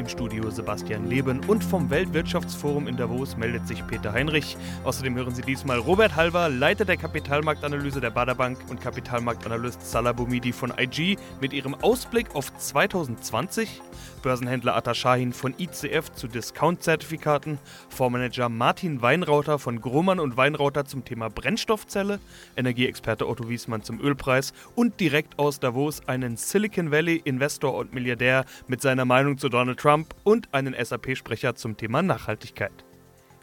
Im Studio Sebastian Leben und vom Weltwirtschaftsforum in Davos meldet sich Peter Heinrich. Außerdem hören Sie diesmal Robert Halver, Leiter der Kapitalmarktanalyse der Baderbank und Kapitalmarktanalyst Salah Boumidi von IG mit ihrem Ausblick auf 2020, Börsenhändler Atta Shahin von ICF zu Discount-Zertifikaten, Fondsmanager Martin Weinrauter von Grohmann und Weinrauter zum Thema Brennstoffzelle, Energieexperte Otto Wiesmann zum Ölpreis. Und direkt aus Davos einen Silicon Valley-Investor und Milliardär mit seiner Meinung zu Donald Trump Trump und einen SAP-Sprecher zum Thema Nachhaltigkeit.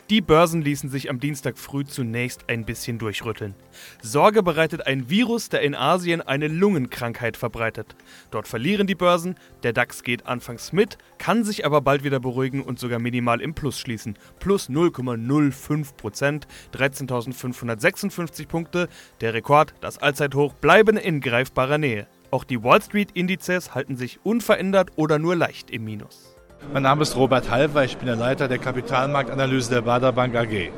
Die Börsen ließen sich am Dienstag früh zunächst ein bisschen durchrütteln. Sorge bereitet ein Virus, der in Asien eine Lungenkrankheit verbreitet. Dort verlieren die Börsen, der DAX geht anfangs mit, kann sich aber bald wieder beruhigen und sogar minimal im Plus schließen. Plus 0,05 Prozent, 13.556 Punkte. Der Rekord, das Allzeithoch, bleiben in greifbarer Nähe. Auch die Wall Street-Indizes halten sich unverändert oder nur leicht im Minus. Mein Name ist Robert Halver, ich bin der Leiter der Kapitalmarktanalyse der Baderbank AG.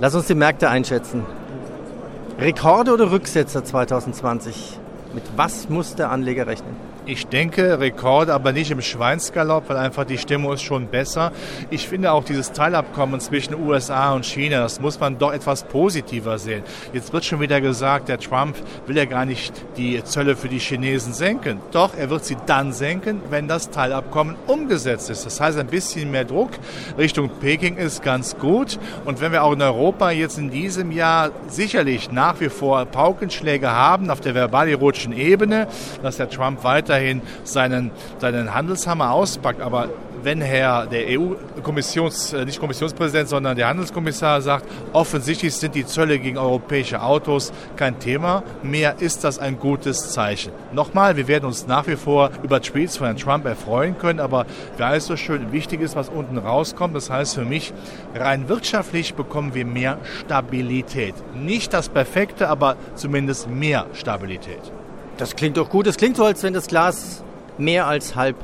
Lass uns die Märkte einschätzen. Rekorde oder Rücksetzer 2020? Mit was muss der Anleger rechnen? Ich denke Rekorde, aber nicht im Schweinsgalopp, weil einfach die Stimmung ist schon besser. Ich finde auch dieses Teilabkommen zwischen USA und China, das muss man doch etwas positiver sehen. Jetzt wird schon wieder gesagt, der Trump will ja gar nicht die Zölle für die Chinesen senken. Doch, er wird sie dann senken, wenn das Teilabkommen umgesetzt ist. Das heißt, ein bisschen mehr Druck Richtung Peking ist ganz gut. Und wenn wir auch in Europa jetzt in diesem Jahr sicherlich nach wie vor Paukenschläge haben auf der verbalirotischen Ebene, dass der Trump weiter weiterhin seinen, seinen Handelshammer auspackt. Aber wenn Herr der EU-Kommissions, äh, nicht Kommissionspräsident, sondern der Handelskommissar sagt, offensichtlich sind die Zölle gegen europäische Autos kein Thema mehr, ist das ein gutes Zeichen. Nochmal, wir werden uns nach wie vor über Tweets von Herrn Trump erfreuen können, aber wie alles so schön wichtig ist, was unten rauskommt, das heißt für mich, rein wirtschaftlich bekommen wir mehr Stabilität. Nicht das Perfekte, aber zumindest mehr Stabilität. Das klingt doch gut. Es klingt so, als wenn das Glas mehr als halb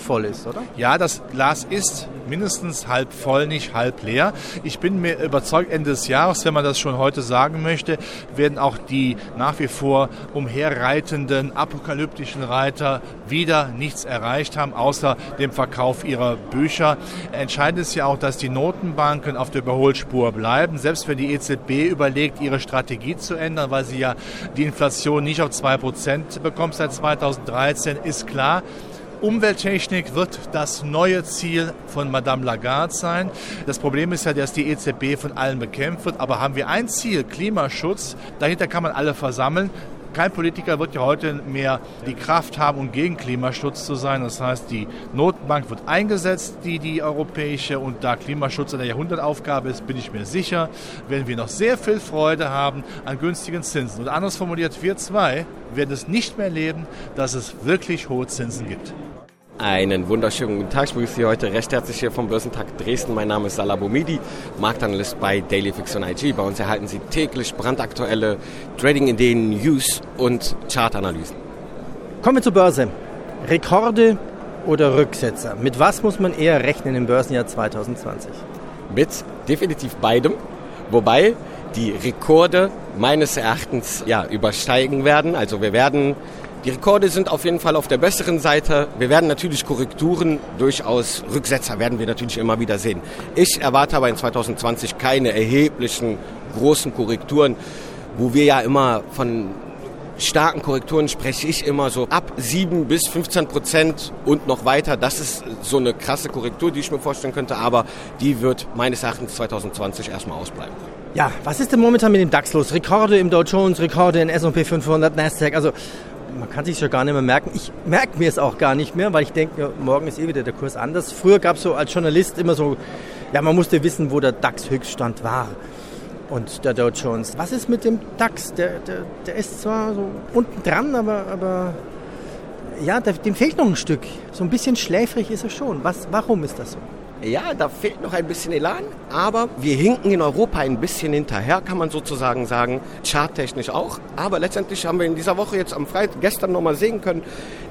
voll ist, oder? Ja, das Glas ist mindestens halb voll, nicht halb leer. Ich bin mir überzeugt, Ende des Jahres, wenn man das schon heute sagen möchte, werden auch die nach wie vor umherreitenden apokalyptischen Reiter wieder nichts erreicht haben, außer dem Verkauf ihrer Bücher. Entscheidend ist ja auch, dass die Notenbanken auf der Überholspur bleiben. Selbst wenn die EZB überlegt, ihre Strategie zu ändern, weil sie ja die Inflation nicht auf 2% bekommt seit 2013, ist klar, Umwelttechnik wird das neue Ziel von Madame Lagarde sein. Das Problem ist ja, dass die EZB von allen bekämpft wird. Aber haben wir ein Ziel, Klimaschutz, dahinter kann man alle versammeln. Kein Politiker wird ja heute mehr die Kraft haben, um gegen Klimaschutz zu sein. Das heißt, die Notenbank wird eingesetzt, die die europäische, und da Klimaschutz eine Jahrhundertaufgabe ist, bin ich mir sicher, werden wir noch sehr viel Freude haben an günstigen Zinsen. Und anders formuliert, wir zwei werden es nicht mehr erleben, dass es wirklich hohe Zinsen gibt. Einen wunderschönen guten Tag. Ich begrüße Sie heute recht herzlich hier vom Börsentag Dresden. Mein Name ist Salah Boumidi, Marktanalyst bei Daily Fiction IG. Bei uns erhalten Sie täglich brandaktuelle Trading-Ideen, News und Chartanalysen. Kommen wir zur Börse. Rekorde oder Rücksetzer? Mit was muss man eher rechnen im Börsenjahr 2020? Mit definitiv beidem. Wobei die Rekorde meines Erachtens ja, übersteigen werden. Also wir werden die Rekorde sind auf jeden Fall auf der besseren Seite. Wir werden natürlich Korrekturen, durchaus Rücksetzer werden wir natürlich immer wieder sehen. Ich erwarte aber in 2020 keine erheblichen großen Korrekturen, wo wir ja immer von starken Korrekturen spreche ich immer so ab 7 bis 15 Prozent und noch weiter. Das ist so eine krasse Korrektur, die ich mir vorstellen könnte, aber die wird meines Erachtens 2020 erstmal ausbleiben. Ja, was ist denn momentan mit dem DAX los? Rekorde im Dow Jones, Rekorde in S&P 500, Nasdaq. Also man kann sich ja gar nicht mehr merken. Ich merke mir es auch gar nicht mehr, weil ich denke, morgen ist eh wieder der Kurs anders. Früher gab es so als Journalist immer so, ja, man musste wissen, wo der DAX-Höchststand war und der Dow Jones. Was ist mit dem DAX? Der, der, der ist zwar so unten dran, aber, aber ja, dem fehlt noch ein Stück. So ein bisschen schläfrig ist er schon. Was, warum ist das so? Ja, da fehlt noch ein bisschen Elan, aber wir hinken in Europa ein bisschen hinterher, kann man sozusagen sagen, charttechnisch auch. Aber letztendlich haben wir in dieser Woche jetzt am Freitag gestern nochmal sehen können,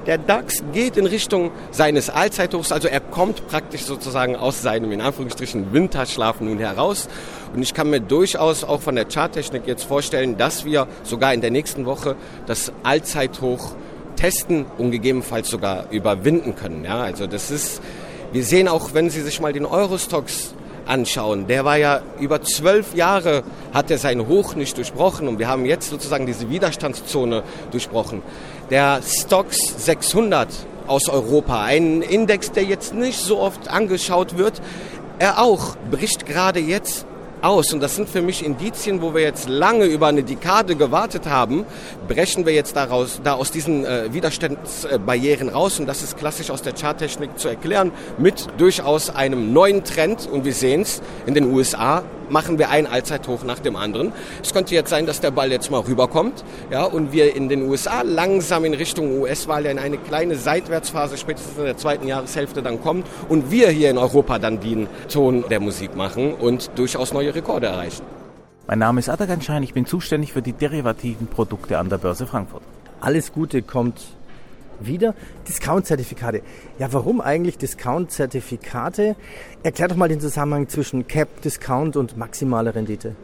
der DAX geht in Richtung seines Allzeithochs, also er kommt praktisch sozusagen aus seinem in Anführungsstrichen Winterschlaf nun heraus. Und ich kann mir durchaus auch von der Charttechnik jetzt vorstellen, dass wir sogar in der nächsten Woche das Allzeithoch testen und gegebenenfalls sogar überwinden können. Ja, also das ist wir sehen auch, wenn Sie sich mal den Eurostox anschauen, der war ja über zwölf Jahre, hat er sein Hoch nicht durchbrochen und wir haben jetzt sozusagen diese Widerstandszone durchbrochen. Der Stox 600 aus Europa, ein Index, der jetzt nicht so oft angeschaut wird, er auch bricht gerade jetzt aus. Und das sind für mich Indizien, wo wir jetzt lange über eine Dekade gewartet haben, brechen wir jetzt daraus, da aus diesen äh, Widerstandsbarrieren raus. Und das ist klassisch aus der Charttechnik zu erklären, mit durchaus einem neuen Trend. Und wir sehen es in den USA, machen wir ein Allzeithoch nach dem anderen. Es könnte jetzt sein, dass der Ball jetzt mal rüberkommt, ja, und wir in den USA langsam in Richtung US-Wahl in eine kleine Seitwärtsphase spätestens in der zweiten Jahreshälfte dann kommen und wir hier in Europa dann den Ton der Musik machen und durchaus neue Rekorde erreichen. Mein Name ist Atakan Schein, ich bin zuständig für die derivativen Produkte an der Börse Frankfurt. Alles Gute kommt wieder Discount-Zertifikate. Ja, warum eigentlich Discount-Zertifikate? Erklär doch mal den Zusammenhang zwischen Cap, Discount und maximale Rendite.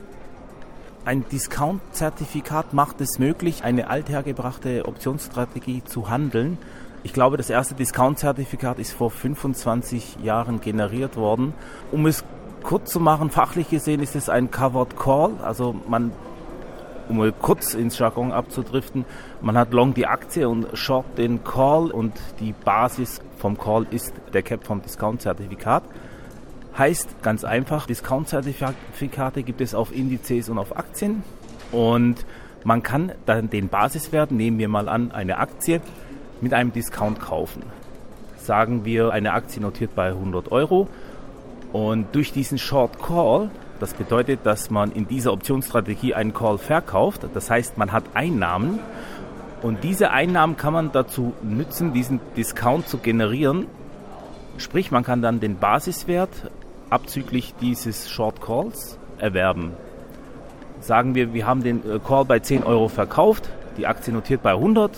Ein Discount-Zertifikat macht es möglich, eine althergebrachte Optionsstrategie zu handeln. Ich glaube, das erste Discount-Zertifikat ist vor 25 Jahren generiert worden. Um es kurz zu machen, fachlich gesehen ist es ein Covered Call. Also man um mal kurz ins Jargon abzudriften, man hat Long die Aktie und Short den Call und die Basis vom Call ist der Cap vom Discount-Zertifikat. Heißt ganz einfach, Discount-Zertifikate gibt es auf Indizes und auf Aktien und man kann dann den Basiswert, nehmen wir mal an, eine Aktie mit einem Discount kaufen. Sagen wir, eine Aktie notiert bei 100 Euro und durch diesen Short Call das bedeutet, dass man in dieser Optionsstrategie einen Call verkauft. Das heißt, man hat Einnahmen und diese Einnahmen kann man dazu nutzen, diesen Discount zu generieren. Sprich, man kann dann den Basiswert abzüglich dieses Short Calls erwerben. Sagen wir, wir haben den äh, Call bei 10 Euro verkauft, die Aktie notiert bei 100.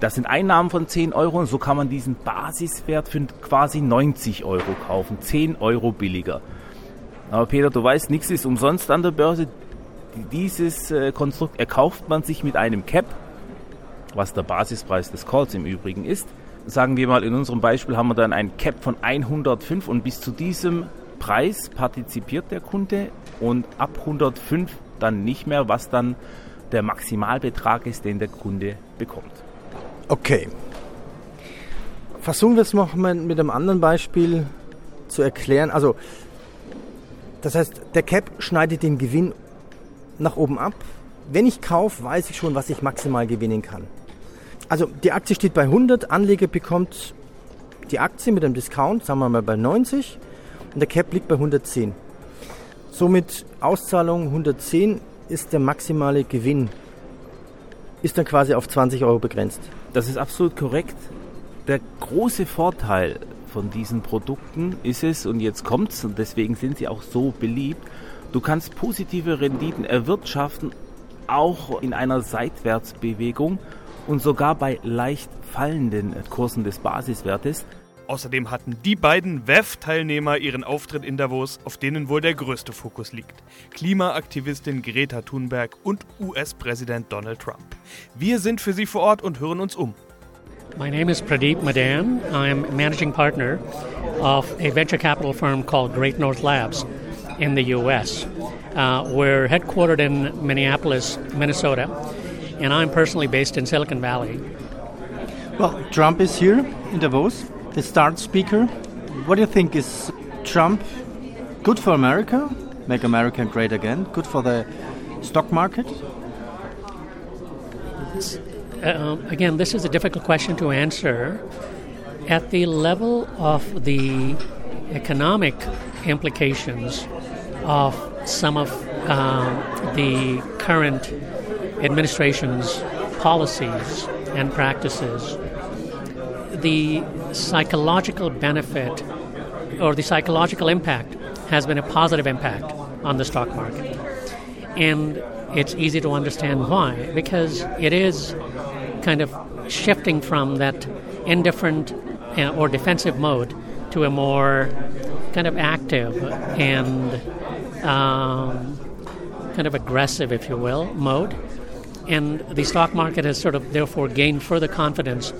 Das sind Einnahmen von 10 Euro und so kann man diesen Basiswert für quasi 90 Euro kaufen, 10 Euro billiger. Aber Peter, du weißt, nichts ist umsonst an der Börse. Dieses äh, Konstrukt erkauft man sich mit einem Cap, was der Basispreis des Calls im Übrigen ist. Sagen wir mal, in unserem Beispiel haben wir dann ein Cap von 105 und bis zu diesem Preis partizipiert der Kunde und ab 105 dann nicht mehr, was dann der Maximalbetrag ist, den der Kunde bekommt. Okay. Versuchen wir es noch mal mit einem anderen Beispiel zu erklären. Also das heißt, der Cap schneidet den Gewinn nach oben ab. Wenn ich kaufe, weiß ich schon, was ich maximal gewinnen kann. Also die Aktie steht bei 100, Anleger bekommt die Aktie mit einem Discount, sagen wir mal bei 90 und der Cap liegt bei 110. Somit Auszahlung 110 ist der maximale Gewinn. Ist dann quasi auf 20 Euro begrenzt. Das ist absolut korrekt. Der große Vorteil von diesen Produkten ist es, und jetzt kommt's, und deswegen sind sie auch so beliebt, du kannst positive Renditen erwirtschaften, auch in einer Seitwärtsbewegung und sogar bei leicht fallenden Kursen des Basiswertes. Außerdem hatten die beiden WEF-Teilnehmer ihren Auftritt in Davos, auf denen wohl der größte Fokus liegt. Klimaaktivistin Greta Thunberg und US-Präsident Donald Trump. Wir sind für Sie vor Ort und hören uns um. My name is Pradeep Madan. I'm managing partner of a venture capital firm called Great North Labs in the U.S. Uh, we're headquartered in Minneapolis, Minnesota, and I'm personally based in Silicon Valley. Well, Trump is here in Davos, the start speaker. What do you think? Is Trump good for America? Make America great again? Good for the stock market? Uh, again, this is a difficult question to answer. At the level of the economic implications of some of um, the current administration's policies and practices, the psychological benefit or the psychological impact has been a positive impact on the stock market. And it's easy to understand why, because it is kind of shifting from that indifferent uh, or defensive mode to a more kind of active and um, kind of aggressive, if you will, mode. And the stock market has sort of therefore gained further confidence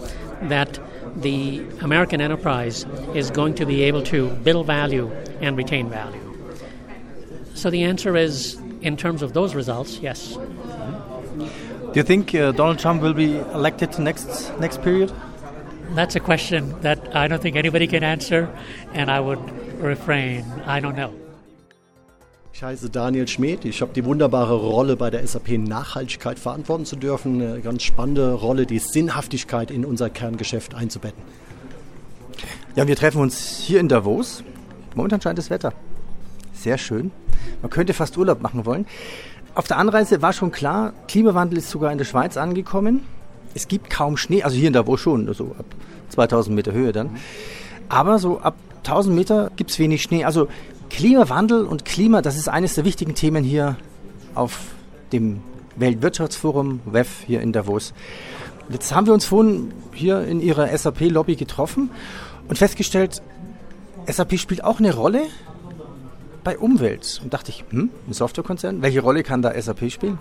that the American enterprise is going to be able to build value and retain value. So the answer is, in terms of those results, yes. Do you think uh, Donald Trump will be elected next next period? That's a question that I don't think anybody can answer, and I would refrain. I don't know. Ich heiße Daniel Schmidt. Ich habe die wunderbare Rolle bei der SAP Nachhaltigkeit verantworten zu dürfen. Eine ganz spannende Rolle, die Sinnhaftigkeit in unser Kerngeschäft einzubetten. Ja, wir treffen uns hier in Davos. Momentan scheint das Wetter. Sehr schön. Man könnte fast Urlaub machen wollen. Auf der Anreise war schon klar, Klimawandel ist sogar in der Schweiz angekommen. Es gibt kaum Schnee, also hier in Davos schon, so ab 2000 Meter Höhe dann. Aber so ab 1000 Meter gibt es wenig Schnee. Also Klimawandel und Klima, das ist eines der wichtigen Themen hier auf dem Weltwirtschaftsforum WEF hier in Davos. Jetzt haben wir uns vorhin hier in Ihrer SAP-Lobby getroffen und festgestellt, SAP spielt auch eine Rolle bei Umwelt. Und dachte ich, hm, ein Softwarekonzern, welche Rolle kann da SAP spielen?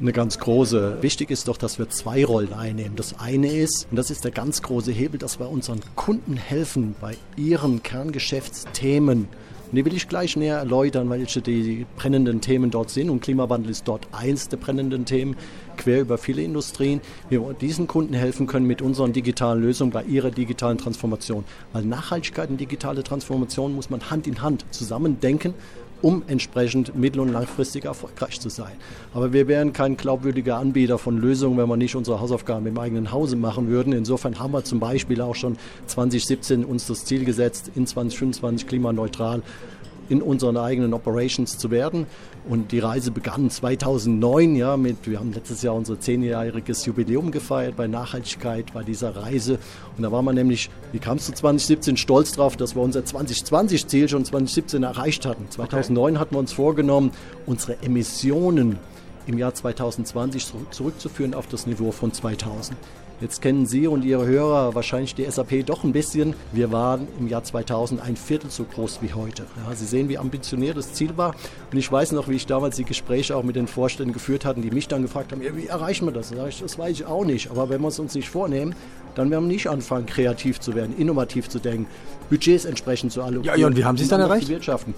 eine ganz große. Wichtig ist doch, dass wir zwei Rollen einnehmen. Das eine ist, und das ist der ganz große Hebel, dass wir unseren Kunden helfen bei ihren Kerngeschäftsthemen. Und die will ich gleich näher erläutern, welche die brennenden Themen dort sind. Und Klimawandel ist dort eins der brennenden Themen, quer über viele Industrien. Wir diesen Kunden helfen können mit unseren digitalen Lösungen bei ihrer digitalen Transformation. Weil Nachhaltigkeit und digitale Transformation muss man Hand in Hand zusammen denken um entsprechend mittel- und langfristig erfolgreich zu sein. Aber wir wären kein glaubwürdiger Anbieter von Lösungen, wenn wir nicht unsere Hausaufgaben im eigenen Hause machen würden. Insofern haben wir zum Beispiel auch schon 2017 uns das Ziel gesetzt, in 2025 klimaneutral in unseren eigenen Operations zu werden. Und die Reise begann 2009, ja, mit, wir haben letztes Jahr unser zehnjähriges Jubiläum gefeiert bei Nachhaltigkeit, bei dieser Reise. Und da war man nämlich, wie kam es zu 2017, stolz drauf, dass wir unser 2020-Ziel schon 2017 erreicht hatten. 2009 okay. hatten wir uns vorgenommen, unsere Emissionen im Jahr 2020 zurückzuführen auf das Niveau von 2000. Jetzt kennen Sie und Ihre Hörer wahrscheinlich die SAP doch ein bisschen. Wir waren im Jahr 2000 ein Viertel so groß wie heute. Ja, Sie sehen, wie ambitioniert das Ziel war. Und ich weiß noch, wie ich damals die Gespräche auch mit den Vorständen geführt hatte, die mich dann gefragt haben, ja, wie erreichen wir das? Ich, das weiß ich auch nicht. Aber wenn wir es uns nicht vornehmen, dann werden wir nicht anfangen, kreativ zu werden, innovativ zu denken, Budgets entsprechend zu allokieren. Ja, ja, und wie haben Sie es dann erreicht? Wirtschaften.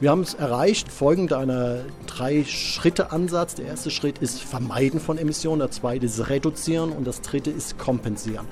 Wir haben es erreicht, folgend einer Drei-Schritte-Ansatz. Der erste Schritt ist Vermeiden von Emissionen, der zweite ist Reduzieren und das dritte ist Kompensieren.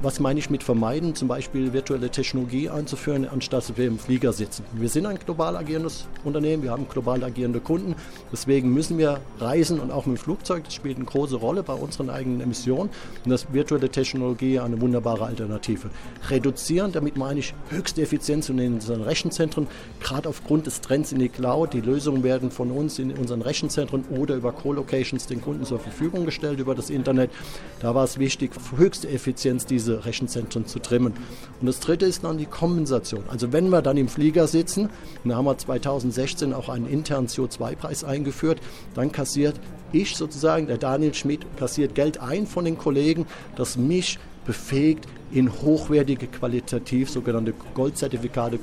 Was meine ich mit vermeiden? Zum Beispiel virtuelle Technologie einzuführen, anstatt wir im Flieger sitzen. Wir sind ein global agierendes Unternehmen, wir haben global agierende Kunden. Deswegen müssen wir reisen und auch mit dem Flugzeug. Das spielt eine große Rolle bei unseren eigenen Emissionen. Und das virtuelle Technologie eine wunderbare Alternative. Reduzieren, damit meine ich höchste Effizienz in unseren Rechenzentren, gerade aufgrund des Trends in die Cloud. Die Lösungen werden von uns in unseren Rechenzentren oder über Co-Locations den Kunden zur Verfügung gestellt über das Internet. Da war es wichtig, höchste Effizienz diese diese Rechenzentren zu trimmen. Und das dritte ist dann die Kompensation. Also wenn wir dann im Flieger sitzen, dann haben wir 2016 auch einen internen CO2-Preis eingeführt, dann kassiert ich sozusagen, der Daniel Schmidt, kassiert Geld ein von den Kollegen, das mich befähigt, in hochwertige, qualitativ sogenannte Goldzertifikate,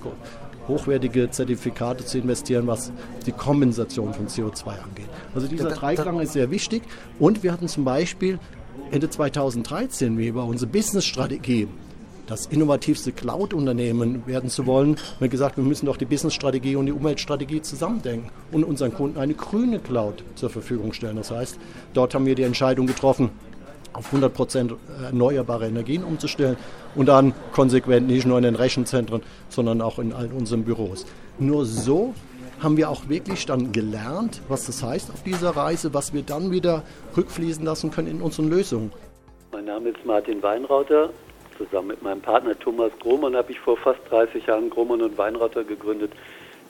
hochwertige Zertifikate zu investieren, was die Kompensation von CO2 angeht. Also dieser Dreiklang ist sehr wichtig. Und wir hatten zum Beispiel Ende 2013 wie über unsere Business-Strategie das innovativste Cloud-Unternehmen werden zu wollen, haben wir gesagt, wir müssen doch die Business-Strategie und die Umweltstrategie zusammendenken und unseren Kunden eine grüne Cloud zur Verfügung stellen. Das heißt, dort haben wir die Entscheidung getroffen, auf 100% erneuerbare Energien umzustellen und dann konsequent nicht nur in den Rechenzentren, sondern auch in all unseren Büros. Nur so haben wir auch wirklich dann gelernt, was das heißt auf dieser Reise, was wir dann wieder rückfließen lassen können in unseren Lösungen. Mein Name ist Martin Weinrauter. Zusammen mit meinem Partner Thomas Grohmann habe ich vor fast 30 Jahren Grohmann und Weinrauter gegründet.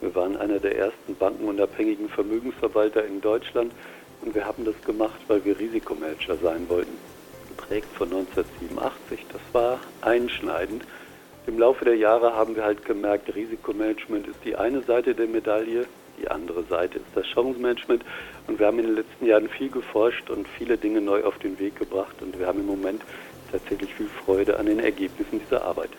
Wir waren einer der ersten bankenunabhängigen Vermögensverwalter in Deutschland und wir haben das gemacht, weil wir Risikomanager sein wollten. Geprägt von 1987, das war einschneidend. Im Laufe der Jahre haben wir halt gemerkt, Risikomanagement ist die eine Seite der Medaille, die andere Seite ist das Chancenmanagement. Und wir haben in den letzten Jahren viel geforscht und viele Dinge neu auf den Weg gebracht. Und wir haben im Moment tatsächlich viel Freude an den Ergebnissen dieser Arbeit.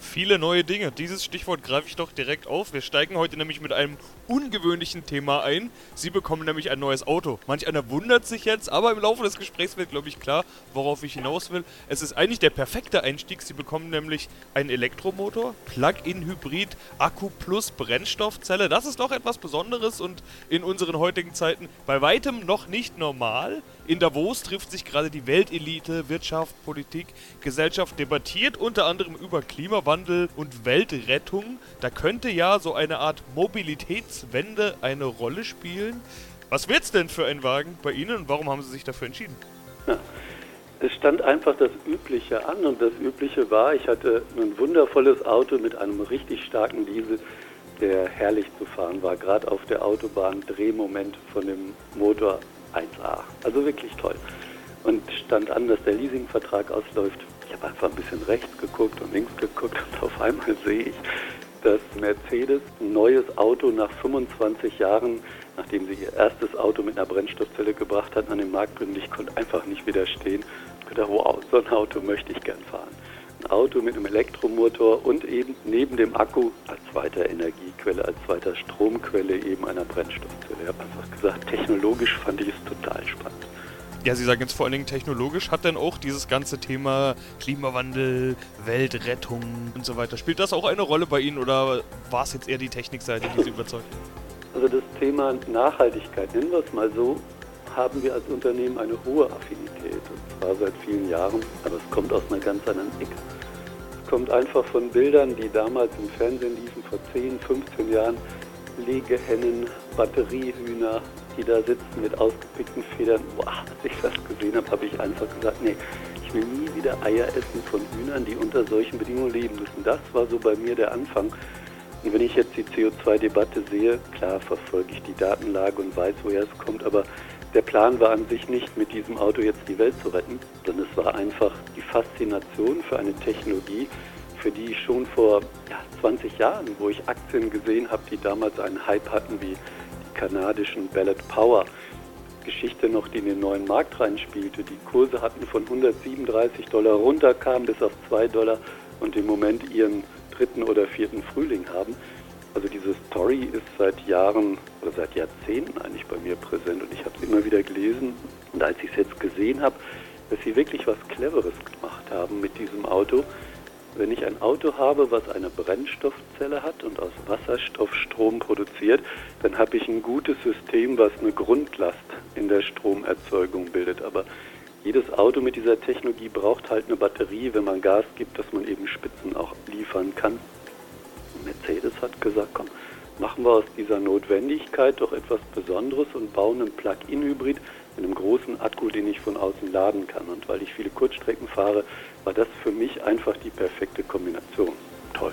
Viele neue Dinge. Dieses Stichwort greife ich doch direkt auf. Wir steigen heute nämlich mit einem ungewöhnlichen Thema ein. Sie bekommen nämlich ein neues Auto. Manch einer wundert sich jetzt, aber im Laufe des Gesprächs wird, glaube ich, klar, worauf ich hinaus will. Es ist eigentlich der perfekte Einstieg. Sie bekommen nämlich einen Elektromotor, Plug-in-Hybrid, Akku plus Brennstoffzelle. Das ist doch etwas Besonderes und in unseren heutigen Zeiten bei weitem noch nicht normal. In Davos trifft sich gerade die Weltelite, Wirtschaft, Politik, Gesellschaft debattiert unter anderem über Klimawandel und Weltrettung. Da könnte ja so eine Art Mobilitätswende eine Rolle spielen. Was wird's denn für ein Wagen bei Ihnen und warum haben Sie sich dafür entschieden? Es stand einfach das Übliche an und das Übliche war, ich hatte ein wundervolles Auto mit einem richtig starken Diesel, der herrlich zu fahren war, gerade auf der Autobahn, Drehmoment von dem Motor 1A. Also wirklich toll. Und stand an, dass der Leasingvertrag ausläuft. Ich habe einfach ein bisschen rechts geguckt und links geguckt und auf einmal sehe ich, dass Mercedes ein neues Auto nach 25 Jahren, nachdem sie ihr erstes Auto mit einer Brennstoffzelle gebracht hatten, an den Markt bringen. Ich konnte einfach nicht widerstehen. Ich gedacht, wow, so ein Auto möchte ich gern fahren. Ein Auto mit einem Elektromotor und eben neben dem Akku als zweiter Energiequelle, als zweiter Stromquelle eben einer Brennstoffzelle. Ich habe einfach gesagt, technologisch fand ich es total spannend. Ja, Sie sagen jetzt vor allen Dingen technologisch. Hat denn auch dieses ganze Thema Klimawandel, Weltrettung und so weiter, spielt das auch eine Rolle bei Ihnen oder war es jetzt eher die Technikseite, die Sie überzeugt? Also das Thema Nachhaltigkeit, nennen wir es mal so, haben wir als Unternehmen eine hohe Affinität. Und zwar seit vielen Jahren, aber es kommt aus einer ganz anderen Ecke. Es kommt einfach von Bildern, die damals im Fernsehen liefen, vor 10, 15 Jahren. Legehennen, Batteriehühner, die da sitzen mit ausgepickten Federn. Boah, als ich das gesehen habe, habe ich einfach gesagt, nee, ich will nie wieder Eier essen von Hühnern, die unter solchen Bedingungen leben müssen. Das war so bei mir der Anfang. Und wenn ich jetzt die CO2-Debatte sehe, klar verfolge ich die Datenlage und weiß, woher es kommt, aber der Plan war an sich nicht, mit diesem Auto jetzt die Welt zu retten, sondern es war einfach die Faszination für eine Technologie, für die ich schon vor ja, 20 Jahren, wo ich Aktien gesehen habe, die damals einen Hype hatten wie kanadischen Ballot Power, Geschichte noch, die in den neuen Markt reinspielte. Die Kurse hatten von 137 Dollar runterkamen bis auf 2 Dollar und im Moment ihren dritten oder vierten Frühling haben. Also diese Story ist seit Jahren oder seit Jahrzehnten eigentlich bei mir präsent und ich habe es immer wieder gelesen. Und als ich es jetzt gesehen habe, dass sie wirklich was Cleveres gemacht haben mit diesem Auto, wenn ich ein Auto habe, was eine Brennstoffzelle hat und aus Wasserstoff Strom produziert, dann habe ich ein gutes System, was eine Grundlast in der Stromerzeugung bildet. Aber jedes Auto mit dieser Technologie braucht halt eine Batterie, wenn man Gas gibt, dass man eben Spitzen auch liefern kann. Mercedes hat gesagt, komm, machen wir aus dieser Notwendigkeit doch etwas Besonderes und bauen einen Plug-in-Hybrid mit einem großen Akku, den ich von außen laden kann. Und weil ich viele Kurzstrecken fahre, war das für mich einfach die perfekte Kombination. Toll.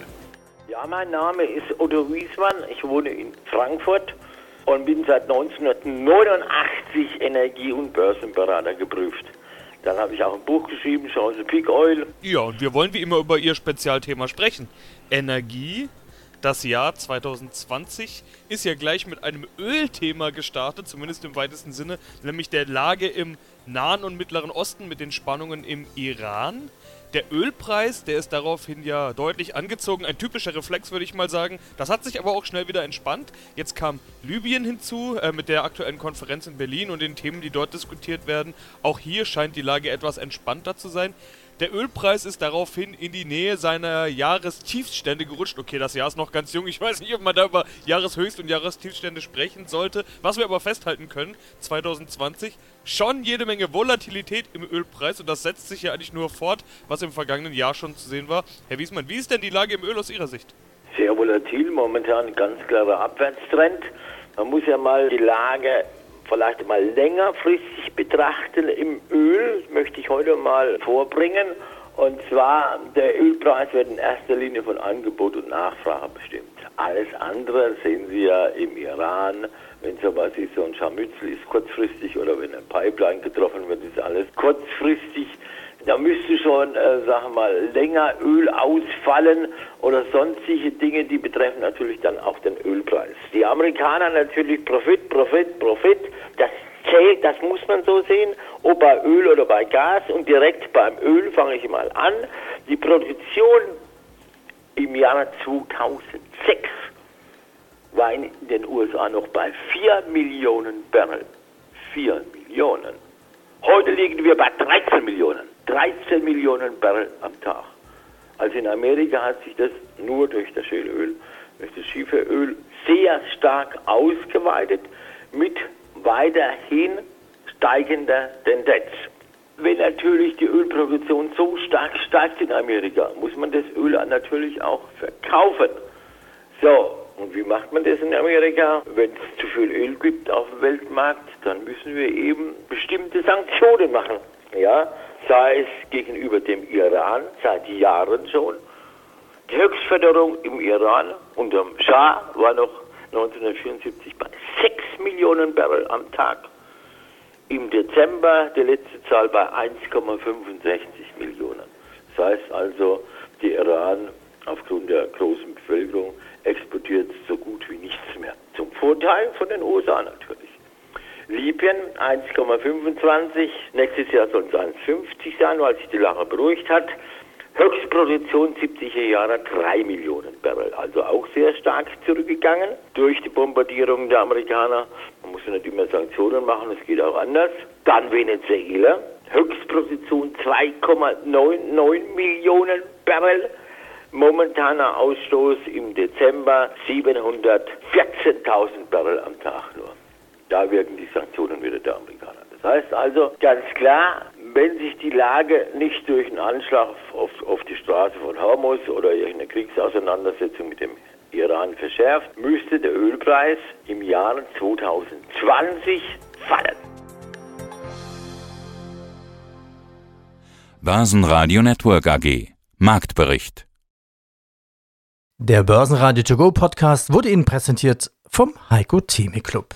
Ja, mein Name ist Otto Wiesmann. Ich wohne in Frankfurt und bin seit 1989 Energie- und Börsenberater geprüft. Dann habe ich auch ein Buch geschrieben, Chance Peak Oil. Ja, und wir wollen wie immer über Ihr Spezialthema sprechen. Energie, das Jahr 2020 ist ja gleich mit einem Ölthema gestartet, zumindest im weitesten Sinne, nämlich der Lage im Nahen und Mittleren Osten mit den Spannungen im Iran. Der Ölpreis, der ist daraufhin ja deutlich angezogen. Ein typischer Reflex, würde ich mal sagen. Das hat sich aber auch schnell wieder entspannt. Jetzt kam Libyen hinzu äh, mit der aktuellen Konferenz in Berlin und den Themen, die dort diskutiert werden. Auch hier scheint die Lage etwas entspannter zu sein. Der Ölpreis ist daraufhin in die Nähe seiner Jahrestiefstände gerutscht. Okay, das Jahr ist noch ganz jung. Ich weiß nicht, ob man da über Jahreshöchst- und Jahrestiefstände sprechen sollte. Was wir aber festhalten können, 2020 schon jede Menge Volatilität im Ölpreis und das setzt sich ja eigentlich nur fort, was im vergangenen Jahr schon zu sehen war. Herr Wiesmann, wie ist denn die Lage im Öl aus Ihrer Sicht? Sehr volatil, momentan ganz klarer Abwärtstrend. Man muss ja mal die Lage vielleicht mal längerfristig betrachten im Öl, möchte ich heute mal vorbringen. Und zwar, der Ölpreis wird in erster Linie von Angebot und Nachfrage bestimmt. Alles andere sehen Sie ja im Iran, wenn sowas ist, so ein Scharmützel ist kurzfristig oder wenn ein Pipeline getroffen wird, ist alles kurzfristig. Da müsste schon, äh, sagen wir mal, länger Öl ausfallen oder sonstige Dinge, die betreffen natürlich dann auch den Ölpreis. Die Amerikaner natürlich Profit, Profit, Profit. Das zählt, das muss man so sehen, ob bei Öl oder bei Gas. Und direkt beim Öl fange ich mal an. Die Produktion im Jahr 2006 war in den USA noch bei 4 Millionen Barrel. 4 Millionen. Heute liegen wir bei 13 Millionen. 13 Millionen Barrel am Tag. Also in Amerika hat sich das nur durch das Schälöl, durch das Schieferöl sehr stark ausgeweitet mit weiterhin steigender Tendenz. Wenn natürlich die Ölproduktion so stark steigt in Amerika, muss man das Öl natürlich auch verkaufen. So, und wie macht man das in Amerika? Wenn es zu viel Öl gibt auf dem Weltmarkt, dann müssen wir eben bestimmte Sanktionen machen. Ja, sei es gegenüber dem Iran seit Jahren schon. Die Höchstförderung im Iran unter dem Schah war noch 1974 bei 6 Millionen Barrel am Tag. Im Dezember die letzte Zahl bei 1,65 Millionen. Das heißt also, der Iran aufgrund der großen Bevölkerung exportiert so gut wie nichts mehr. Zum Vorteil von den USA natürlich. Libyen 1,25, nächstes Jahr soll es 1,50 sein, weil sich die Lache beruhigt hat. Höchstproduktion 70er Jahre 3 Millionen Barrel, also auch sehr stark zurückgegangen durch die Bombardierung der Amerikaner. Man muss ja nicht immer Sanktionen machen, es geht auch anders. Dann Venezuela, Höchstproduktion 2,99 Millionen Barrel. Momentaner Ausstoß im Dezember 714.000 Barrel am Tag nur. Da wirken die Sanktionen wieder der Amerikaner. Das heißt also ganz klar, wenn sich die Lage nicht durch einen Anschlag auf, auf die Straße von Hormuz oder irgendeine Kriegsauseinandersetzung mit dem Iran verschärft, müsste der Ölpreis im Jahr 2020 fallen. Börsenradio Network AG Marktbericht Der Börsenradio To Go Podcast wurde Ihnen präsentiert vom Heiko Theme Club.